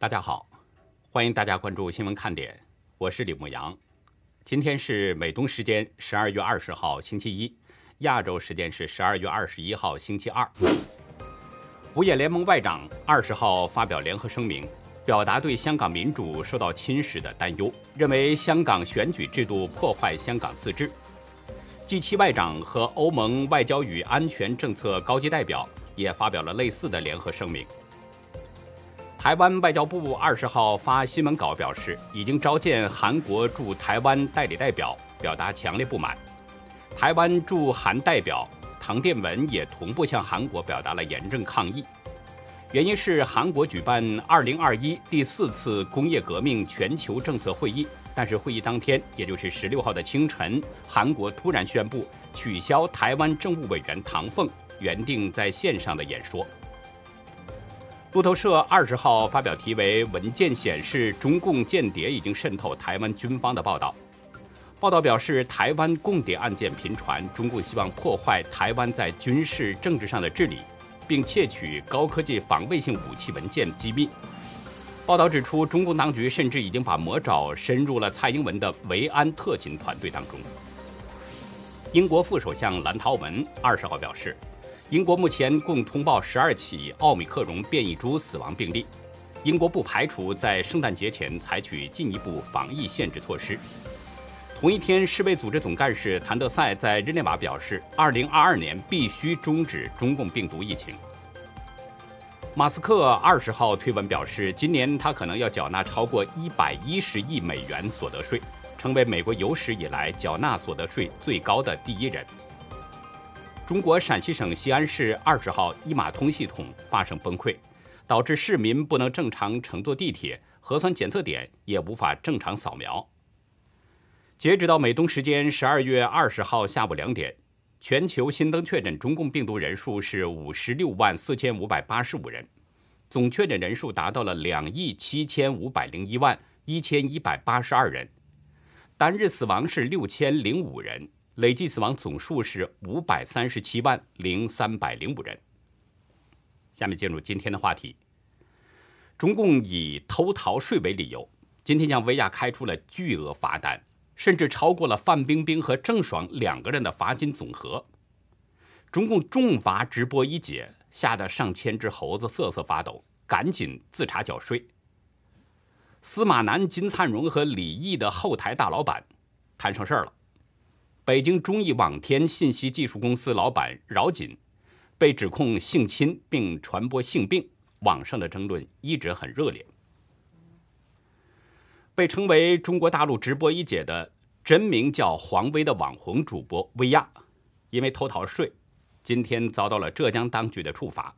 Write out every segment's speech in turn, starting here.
大家好，欢迎大家关注新闻看点，我是李牧阳。今天是美东时间十二月二十号星期一，亚洲时间是十二月二十一号星期二。五眼联盟外长二十号发表联合声明，表达对香港民主受到侵蚀的担忧，认为香港选举制度破坏香港自治。G7 外长和欧盟外交与安全政策高级代表也发表了类似的联合声明。台湾外交部二十号发新闻稿表示，已经召见韩国驻台湾代理代表，表达强烈不满。台湾驻韩代表唐殿文也同步向韩国表达了严正抗议，原因是韩国举办二零二一第四次工业革命全球政策会议。但是会议当天，也就是十六号的清晨，韩国突然宣布取消台湾政务委员唐凤原定在线上的演说。路透社二十号发表题为“文件显示中共间谍已经渗透台湾军方”的报道。报道表示，台湾共谍案件频传，中共希望破坏台湾在军事政治上的治理，并窃取高科技防卫性武器文件机密。报道指出，中共当局甚至已经把魔爪伸入了蔡英文的维安特勤团队当中。英国副首相兰陶文二十号表示，英国目前共通报十二起奥密克戎变异株死亡病例，英国不排除在圣诞节前采取进一步防疫限制措施。同一天，世卫组织总干事谭德赛在日内瓦表示，二零二二年必须终止中共病毒疫情。马斯克二十号推文表示，今年他可能要缴纳超过一百一十亿美元所得税，成为美国有史以来缴纳所得税最高的第一人。中国陕西省西安市二十号一码通系统发生崩溃，导致市民不能正常乘坐地铁，核酸检测点也无法正常扫描。截止到美东时间十二月二十号下午两点。全球新增确诊中共病毒人数是五十六万四千五百八十五人，总确诊人数达到了两亿七千五百零一万一千一百八十二人，单日死亡是六千零五人，累计死亡总数是五百三十七万零三百零五人。下面进入今天的话题，中共以偷逃税为理由，今天向薇娅开出了巨额罚单。甚至超过了范冰冰和郑爽两个人的罚金总和。中共重罚直播一姐，吓得上千只猴子瑟瑟发抖，赶紧自查缴税。司马南、金灿荣和李毅的后台大老板摊上事儿了。北京中艺网天信息技术公司老板饶锦被指控性侵并传播性病，网上的争论一直很热烈。被称为中国大陆直播一姐的真名叫黄薇的网红主播薇娅，因为偷逃税，今天遭到了浙江当局的处罚。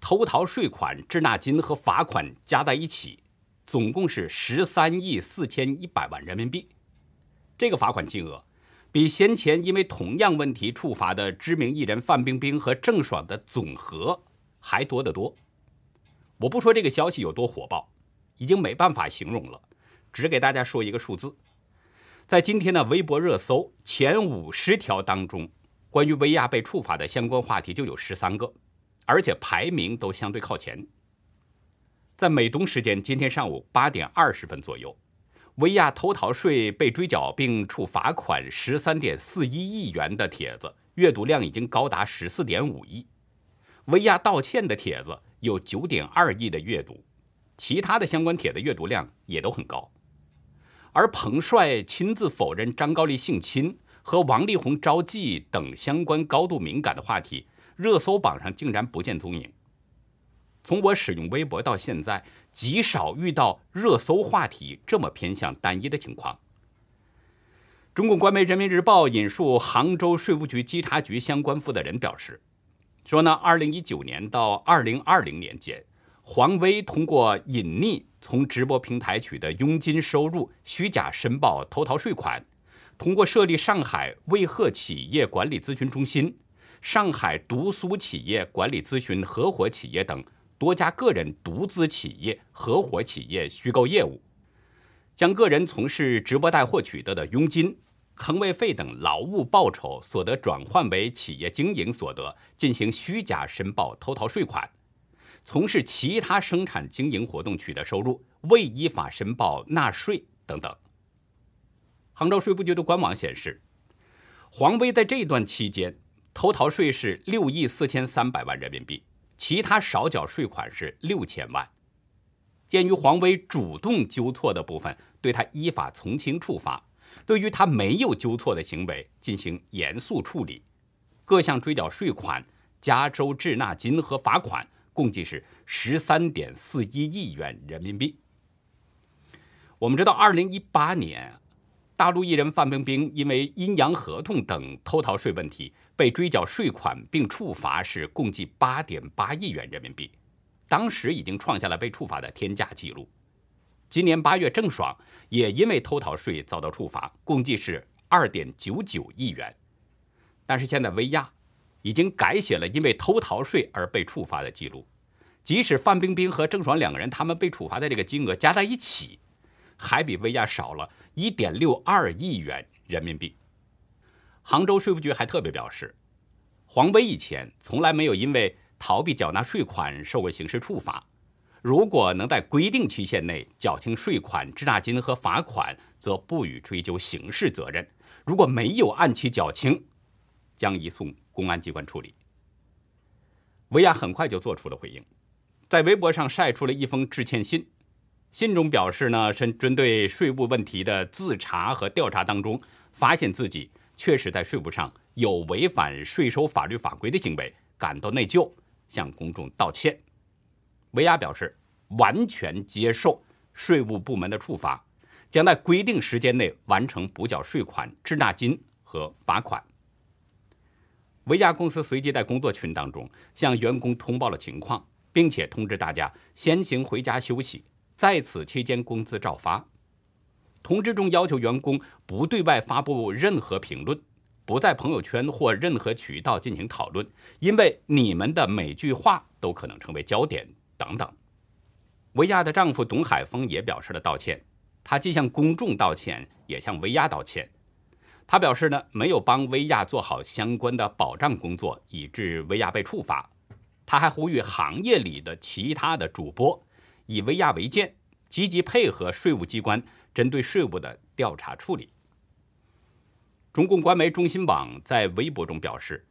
偷逃税款、滞纳金和罚款加在一起，总共是十三亿四千一百万人民币。这个罚款金额，比先前因为同样问题处罚的知名艺人范冰冰和郑爽的总和还多得多。我不说这个消息有多火爆，已经没办法形容了。只给大家说一个数字，在今天的微博热搜前五十条当中，关于薇娅被处罚的相关话题就有十三个，而且排名都相对靠前。在美东时间今天上午八点二十分左右，薇娅偷逃税被追缴并处罚款十三点四一亿元的帖子阅读量已经高达十四点五亿，薇娅道歉的帖子有九点二亿的阅读，其他的相关帖的阅读量也都很高。而彭帅亲自否认张高丽性侵和王力宏招妓等相关高度敏感的话题，热搜榜上竟然不见踪影。从我使用微博到现在，极少遇到热搜话题这么偏向单一的情况。中共官媒人民日报引述杭州税务局稽查局相关负责人表示，说呢，二零一九年到二零二零年间。黄威通过隐匿从直播平台取得佣金收入，虚假申报偷逃税款；通过设立上海卫鹤企业管理咨询中心、上海独苏企业管理咨询合伙企业等多家个人独资企业、合伙企业虚构业务，将个人从事直播带货取得的佣金、坑位费等劳务报酬所得转换为企业经营所得，进行虚假申报偷逃税款。从事其他生产经营活动取得收入、未依法申报纳税等等。杭州税务局的官网显示，黄威在这段期间偷逃税是六亿四千三百万人民币，其他少缴税款是六千万。鉴于黄威主动纠错的部分，对他依法从轻处罚；对于他没有纠错的行为进行严肃处理。各项追缴税款、加收滞纳金和罚款共计是十三点四一亿元人民币。我们知道，二零一八年。大陆艺人范冰冰因为阴阳合同等偷逃税问题被追缴税款并处罚是共计八点八亿元人民币，当时已经创下了被处罚的天价纪录。今年八月，郑爽也因为偷逃税遭到处罚，共计是二点九九亿元。但是现在薇娅已经改写了因为偷逃税而被处罚的记录，即使范冰冰和郑爽两个人他们被处罚的这个金额加在一起，还比薇娅少了。一点六二亿元人民币。杭州税务局还特别表示，黄威以前从来没有因为逃避缴纳税款受过刑事处罚。如果能在规定期限内缴清税款、滞纳金和罚款，则不予追究刑事责任；如果没有按期缴清，将移送公安机关处理。维亚很快就做出了回应，在微博上晒出了一封致歉信。信中表示呢，是针对税务问题的自查和调查当中，发现自己确实在税务上有违反税收法律法规的行为，感到内疚，向公众道歉。维亚表示完全接受税务部门的处罚，将在规定时间内完成补缴税款、滞纳金和罚款。维亚公司随即在工作群当中向员工通报了情况，并且通知大家先行回家休息。在此期间，工资照发。通知中要求员工不对外发布任何评论，不在朋友圈或任何渠道进行讨论，因为你们的每句话都可能成为焦点等等。薇娅的丈夫董海峰也表示了道歉，他既向公众道歉，也向薇娅道歉。他表示呢，没有帮薇娅做好相关的保障工作，以致薇娅被处罚。他还呼吁行业里的其他的主播。以薇娅为鉴，积极配合税务机关针对税务的调查处理。中共官媒中新网在微博中表示，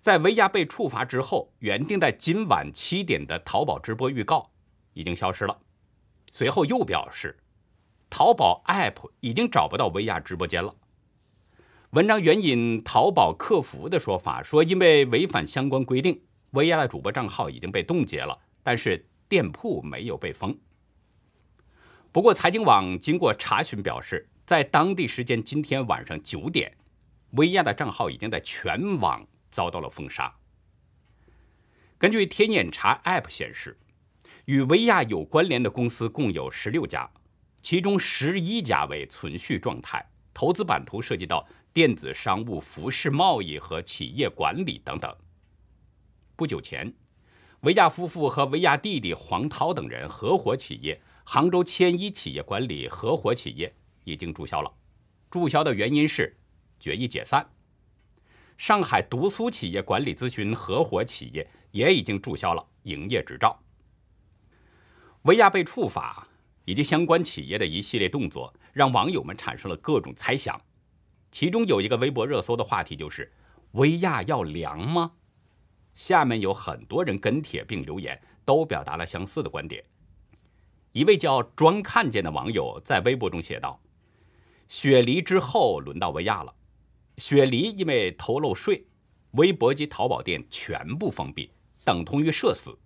在薇娅被处罚之后，原定在今晚七点的淘宝直播预告已经消失了。随后又表示，淘宝 App 已经找不到薇娅直播间了。文章援引淘宝客服的说法说，因为违反相关规定，薇娅的主播账号已经被冻结了，但是。店铺没有被封。不过，财经网经过查询表示，在当地时间今天晚上九点，薇娅的账号已经在全网遭到了封杀。根据天眼查 App 显示，与薇娅有关联的公司共有十六家，其中十一家为存续状态，投资版图涉及到电子商务、服饰贸易和企业管理等等。不久前。维亚夫妇和维亚弟弟黄涛等人合伙企业杭州千一企业管理合伙企业已经注销了，注销的原因是决议解散。上海独苏企业管理咨询合伙企业也已经注销了营业执照。维亚被处罚以及相关企业的一系列动作，让网友们产生了各种猜想。其中有一个微博热搜的话题就是：“维亚要凉吗？”下面有很多人跟帖并留言，都表达了相似的观点。一位叫“专看见”的网友在微博中写道：“雪梨之后轮到薇娅了。雪梨因为偷漏税，微博及淘宝店全部封闭，等同于社死。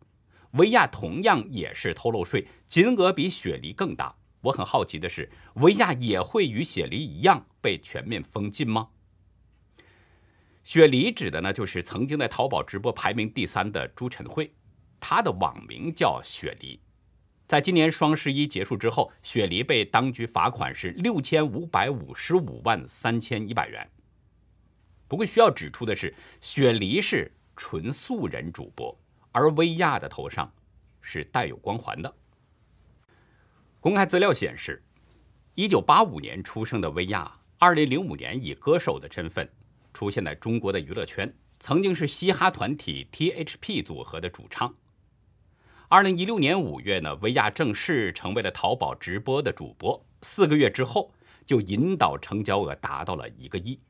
薇娅同样也是偷漏税，金额比雪梨更大。我很好奇的是，薇娅也会与雪梨一样被全面封禁吗？”雪梨指的呢，就是曾经在淘宝直播排名第三的朱晨慧，她的网名叫雪梨。在今年双十一结束之后，雪梨被当局罚款是六千五百五十五万三千一百元。不过需要指出的是，雪梨是纯素人主播，而薇娅的头上是带有光环的。公开资料显示，一九八五年出生的薇娅，二零零五年以歌手的身份。出现在中国的娱乐圈，曾经是嘻哈团体 T.H.P 组合的主唱。二零一六年五月呢，薇娅正式成为了淘宝直播的主播。四个月之后，就引导成交额达到了一个亿。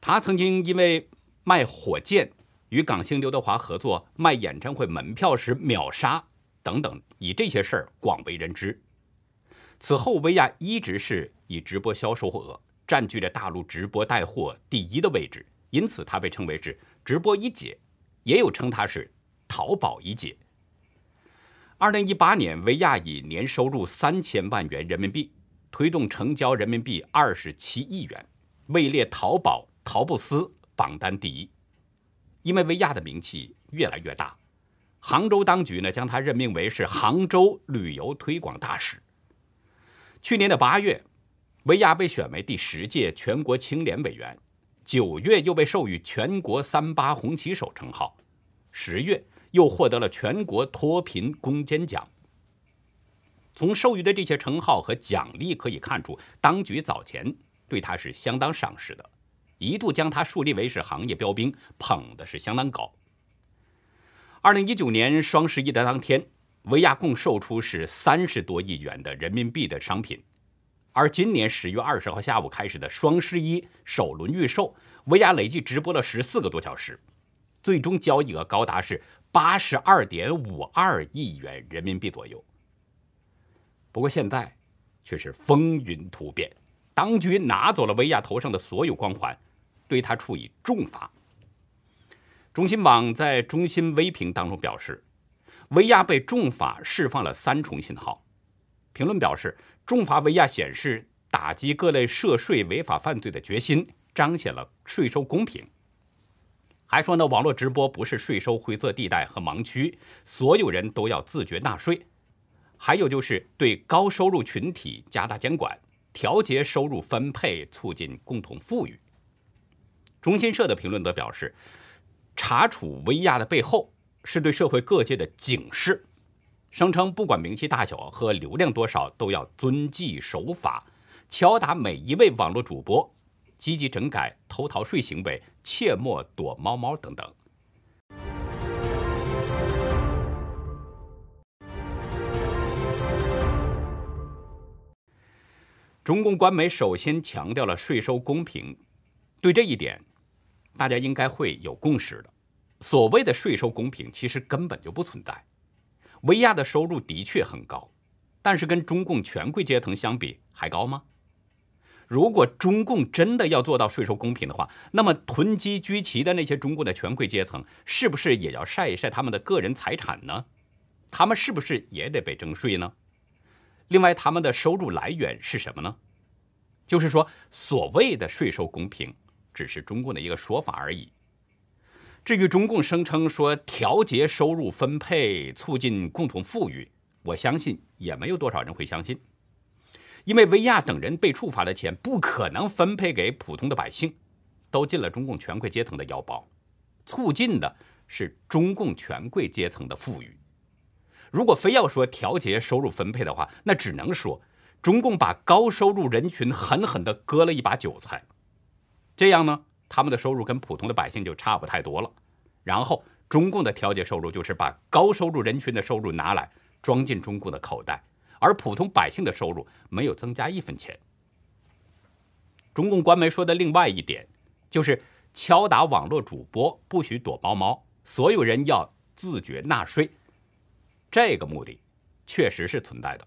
他曾经因为卖火箭与港星刘德华合作卖演唱会门票时秒杀等等，以这些事儿广为人知。此后，薇娅一直是以直播销售额占据着大陆直播带货第一的位置，因此她被称为是直播一姐，也有称她是淘宝一姐。二零一八年，薇娅以年收入三千万元人民币，推动成交人民币二十七亿元，位列淘宝、淘布斯榜单第一。因为薇娅的名气越来越大，杭州当局呢将她任命为是杭州旅游推广大使。去年的八月，薇娅被选为第十届全国青联委员，九月又被授予全国三八红旗手称号，十月。又获得了全国脱贫攻坚奖。从授予的这些称号和奖励可以看出，当局早前对他是相当赏识的，一度将他树立为是行业标兵，捧的是相当高。二零一九年双十一的当天，薇娅共售出是三十多亿元的人民币的商品，而今年十月二十号下午开始的双十一首轮预售，薇娅累计直播了十四个多小时，最终交易额高达是。八十二点五二亿元人民币左右。不过现在却是风云突变，当局拿走了薇娅头上的所有光环，对她处以重罚。中新网在中新微评当中表示，薇娅被重罚释放了三重信号。评论表示，重罚薇娅显示打击各类涉税违法犯罪的决心，彰显了税收公平。还说呢，网络直播不是税收灰色地带和盲区，所有人都要自觉纳税。还有就是对高收入群体加大监管，调节收入分配，促进共同富裕。中新社的评论则表示，查处薇娅的背后是对社会各界的警示，声称不管名气大小和流量多少，都要遵纪守法，敲打每一位网络主播。积极整改偷逃税行为，切莫躲猫猫等等。中共官媒首先强调了税收公平，对这一点，大家应该会有共识的。所谓的税收公平，其实根本就不存在。薇娅的收入的确很高，但是跟中共权贵阶层相比，还高吗？如果中共真的要做到税收公平的话，那么囤积居奇的那些中共的权贵阶层，是不是也要晒一晒他们的个人财产呢？他们是不是也得被征税呢？另外，他们的收入来源是什么呢？就是说，所谓的税收公平，只是中共的一个说法而已。至于中共声称说调节收入分配、促进共同富裕，我相信也没有多少人会相信。因为薇娅等人被处罚的钱不可能分配给普通的百姓，都进了中共权贵阶层的腰包，促进的是中共权贵阶层的富裕。如果非要说调节收入分配的话，那只能说中共把高收入人群狠狠地割了一把韭菜，这样呢，他们的收入跟普通的百姓就差不太多了。然后中共的调节收入就是把高收入人群的收入拿来装进中共的口袋。而普通百姓的收入没有增加一分钱。中共官媒说的另外一点，就是敲打网络主播不许躲猫猫，所有人要自觉纳税。这个目的确实是存在的，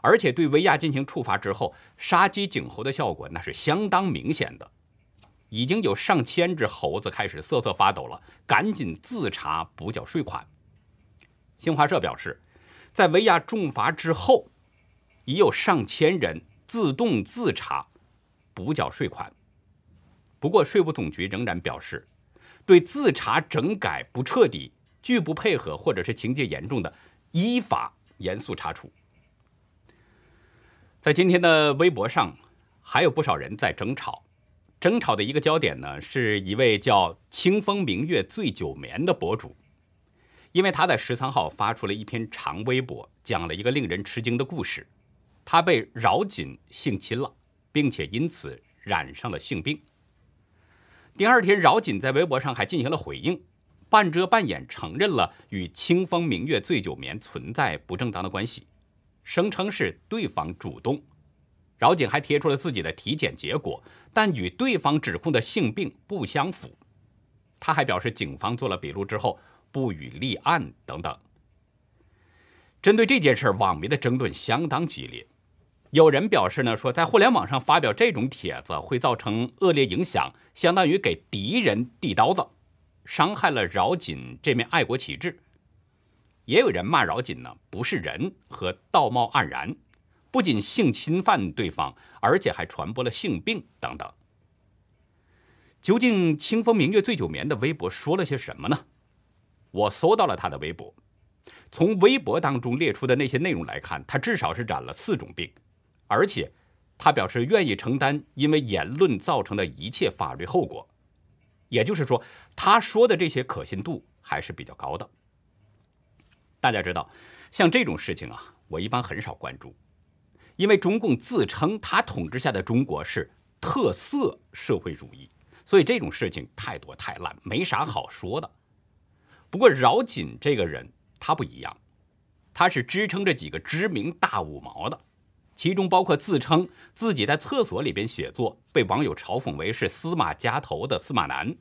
而且对薇娅进行处罚之后，杀鸡儆猴的效果那是相当明显的，已经有上千只猴子开始瑟瑟发抖了，赶紧自查补缴税款。新华社表示。在维亚重罚之后，已有上千人自动自查补缴税款。不过，税务总局仍然表示，对自查整改不彻底、拒不配合或者是情节严重的，依法严肃查处。在今天的微博上，还有不少人在争吵。争吵的一个焦点呢，是一位叫“清风明月醉酒眠”的博主。因为他在十三号发出了一篇长微博，讲了一个令人吃惊的故事：他被饶锦性侵了，并且因此染上了性病。第二天，饶锦在微博上还进行了回应，半遮半掩承认了与清风明月醉酒眠存在不正当的关系，声称是对方主动。饶锦还贴出了自己的体检结果，但与对方指控的性病不相符。他还表示，警方做了笔录之后不予立案等等。针对这件事，网民的争论相当激烈。有人表示呢，说在互联网上发表这种帖子会造成恶劣影响，相当于给敌人递刀子，伤害了饶锦这面爱国旗帜。也有人骂饶锦呢，不是人和道貌岸然。不仅性侵犯对方，而且还传播了性病等等。究竟清风明月醉酒眠的微博说了些什么呢？我搜到了他的微博，从微博当中列出的那些内容来看，他至少是染了四种病，而且他表示愿意承担因为言论造成的一切法律后果。也就是说，他说的这些可信度还是比较高的。大家知道，像这种事情啊，我一般很少关注。因为中共自称他统治下的中国是特色社会主义，所以这种事情太多太烂，没啥好说的。不过饶锦这个人他不一样，他是支撑着几个知名大五毛的，其中包括自称自己在厕所里边写作，被网友嘲讽为是司马家头的司马南，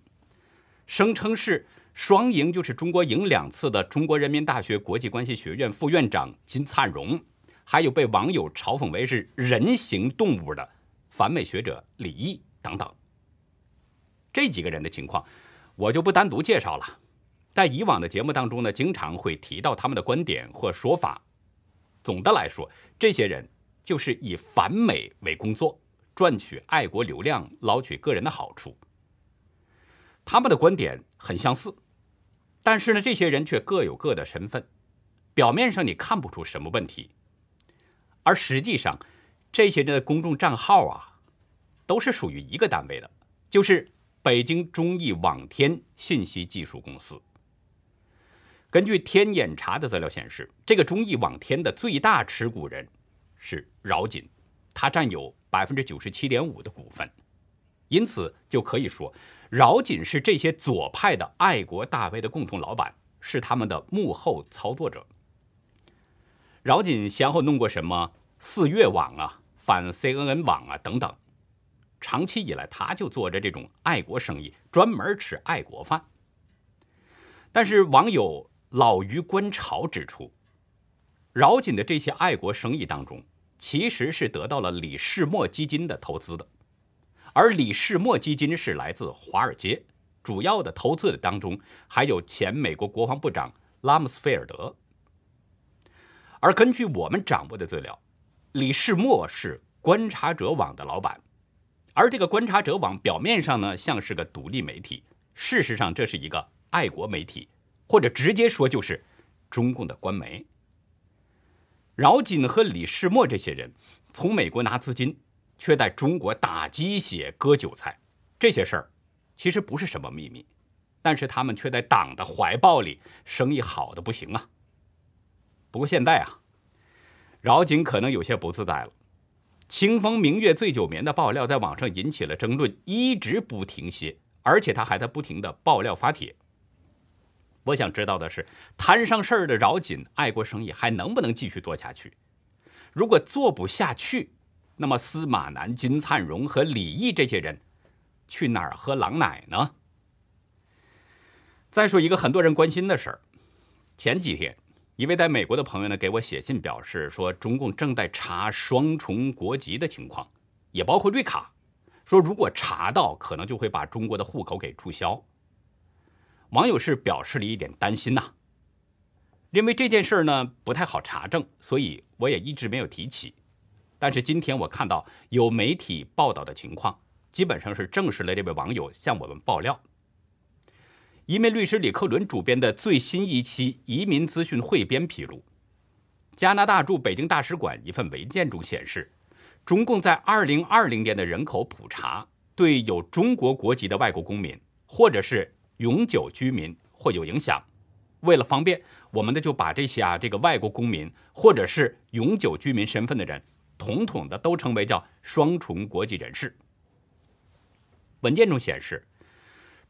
声称是双赢就是中国赢两次的中国人民大学国际关系学院副院长金灿荣。还有被网友嘲讽为是人形动物的反美学者李毅等等，这几个人的情况我就不单独介绍了。在以往的节目当中呢，经常会提到他们的观点或说法。总的来说，这些人就是以反美为工作，赚取爱国流量，捞取个人的好处。他们的观点很相似，但是呢，这些人却各有各的身份。表面上你看不出什么问题。而实际上，这些人的公众账号啊，都是属于一个单位的，就是北京中艺网天信息技术公司。根据天眼查的资料显示，这个中艺网天的最大持股人是饶锦，他占有百分之九十七点五的股份，因此就可以说，饶锦是这些左派的爱国大 V 的共同老板，是他们的幕后操作者。饶锦先后弄过什么四月网啊、反 CNN 网啊等等，长期以来他就做着这种爱国生意，专门吃爱国饭。但是网友老于观潮指出，饶锦的这些爱国生意当中，其实是得到了李世默基金的投资的，而李世默基金是来自华尔街，主要的投资的当中还有前美国国防部长拉姆斯菲尔德。而根据我们掌握的资料，李世默是观察者网的老板，而这个观察者网表面上呢像是个独立媒体，事实上这是一个爱国媒体，或者直接说就是中共的官媒。饶锦和李世默这些人从美国拿资金，却在中国打鸡血、割韭菜，这些事儿其实不是什么秘密，但是他们却在党的怀抱里，生意好的不行啊。不过现在啊，饶锦可能有些不自在了。清风明月醉酒眠的爆料在网上引起了争论，一直不停歇，而且他还在不停的爆料发帖。我想知道的是，摊上事儿的饶锦爱国生意还能不能继续做下去？如果做不下去，那么司马南、金灿荣和李毅这些人去哪儿喝狼奶呢？再说一个很多人关心的事儿，前几天。一位在美国的朋友呢，给我写信表示说，中共正在查双重国籍的情况，也包括绿卡，说如果查到，可能就会把中国的户口给注销。网友是表示了一点担心呐，因为这件事呢不太好查证，所以我也一直没有提起。但是今天我看到有媒体报道的情况，基本上是证实了这位网友向我们爆料。移民律师李克伦主编的最新一期《移民资讯汇编》披露，加拿大驻北京大使馆一份文件中显示，中共在2020年的人口普查对有中国国籍的外国公民或者是永久居民会有影响。为了方便，我们呢就把这些啊这个外国公民或者是永久居民身份的人，统统的都称为叫双重国籍人士。文件中显示。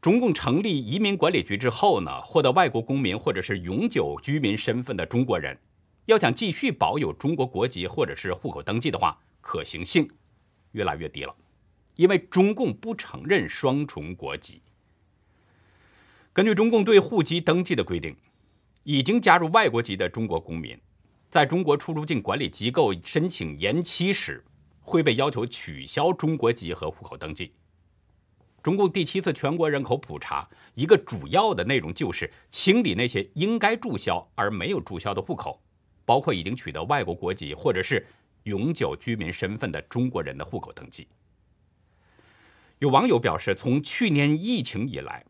中共成立移民管理局之后呢，获得外国公民或者是永久居民身份的中国人，要想继续保有中国国籍或者是户口登记的话，可行性越来越低了，因为中共不承认双重国籍。根据中共对户籍登记的规定，已经加入外国籍的中国公民，在中国出入境管理机构申请延期时，会被要求取消中国籍和户口登记。中共第七次全国人口普查，一个主要的内容就是清理那些应该注销而没有注销的户口，包括已经取得外国国籍或者是永久居民身份的中国人的户口登记。有网友表示，从去年疫情以来，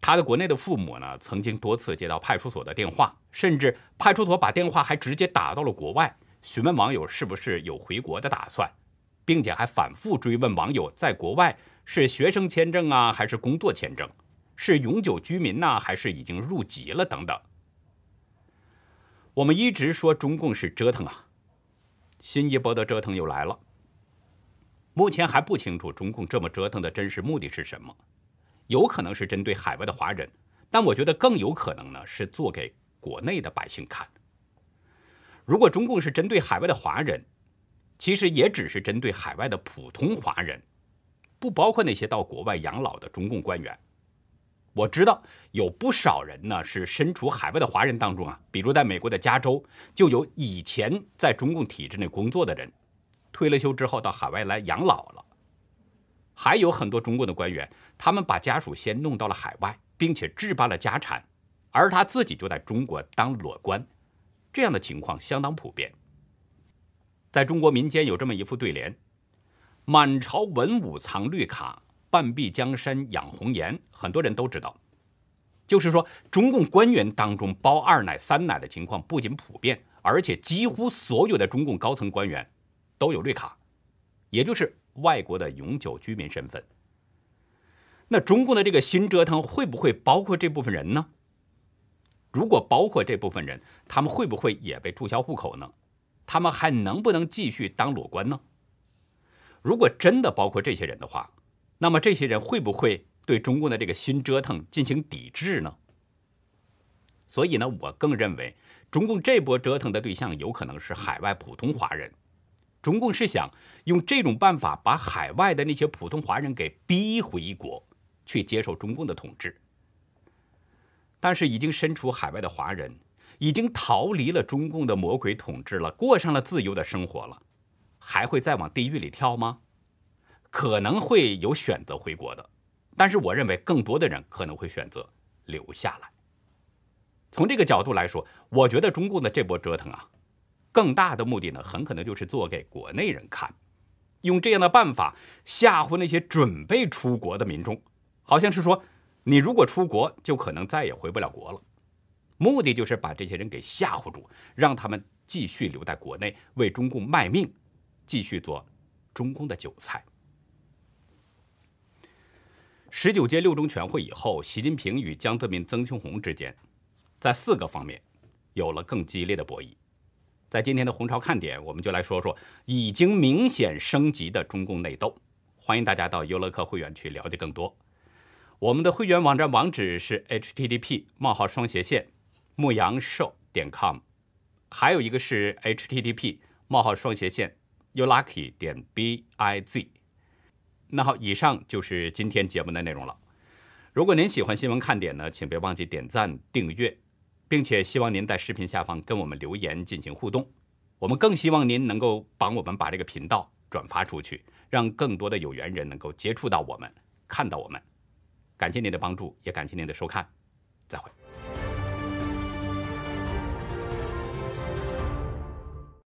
他的国内的父母呢，曾经多次接到派出所的电话，甚至派出所把电话还直接打到了国外，询问网友是不是有回国的打算，并且还反复追问网友在国外。是学生签证啊，还是工作签证？是永久居民呐，还是已经入籍了？等等。我们一直说中共是折腾啊，新一波的折腾又来了。目前还不清楚中共这么折腾的真实目的是什么，有可能是针对海外的华人，但我觉得更有可能呢是做给国内的百姓看。如果中共是针对海外的华人，其实也只是针对海外的普通华人。不包括那些到国外养老的中共官员。我知道有不少人呢是身处海外的华人当中啊，比如在美国的加州，就有以前在中共体制内工作的人，退了休之后到海外来养老了。还有很多中共的官员，他们把家属先弄到了海外，并且置办了家产，而他自己就在中国当裸官，这样的情况相当普遍。在中国民间有这么一副对联。满朝文武藏绿卡，半壁江山养红颜。很多人都知道，就是说，中共官员当中包二奶、三奶的情况不仅普遍，而且几乎所有的中共高层官员都有绿卡，也就是外国的永久居民身份。那中共的这个新折腾会不会包括这部分人呢？如果包括这部分人，他们会不会也被注销户口呢？他们还能不能继续当裸官呢？如果真的包括这些人的话，那么这些人会不会对中共的这个新折腾进行抵制呢？所以呢，我更认为中共这波折腾的对象有可能是海外普通华人。中共是想用这种办法把海外的那些普通华人给逼回国，去接受中共的统治。但是已经身处海外的华人，已经逃离了中共的魔鬼统治了，过上了自由的生活了。还会再往地狱里跳吗？可能会有选择回国的，但是我认为更多的人可能会选择留下来。从这个角度来说，我觉得中共的这波折腾啊，更大的目的呢，很可能就是做给国内人看，用这样的办法吓唬那些准备出国的民众，好像是说你如果出国，就可能再也回不了国了。目的就是把这些人给吓唬住，让他们继续留在国内为中共卖命。继续做中共的韭菜。十九届六中全会以后，习近平与江泽民、曾庆红之间，在四个方面有了更激烈的博弈。在今天的红潮看点，我们就来说说已经明显升级的中共内斗。欢迎大家到优乐客会员去了解更多。我们的会员网站网址是 http: 冒号双斜线牧羊兽点 com，还有一个是 http: 冒号双斜线。You lucky 点 b i z，那好，以上就是今天节目的内容了。如果您喜欢新闻看点呢，请别忘记点赞、订阅，并且希望您在视频下方跟我们留言进行互动。我们更希望您能够帮我们把这个频道转发出去，让更多的有缘人能够接触到我们，看到我们。感谢您的帮助，也感谢您的收看，再会。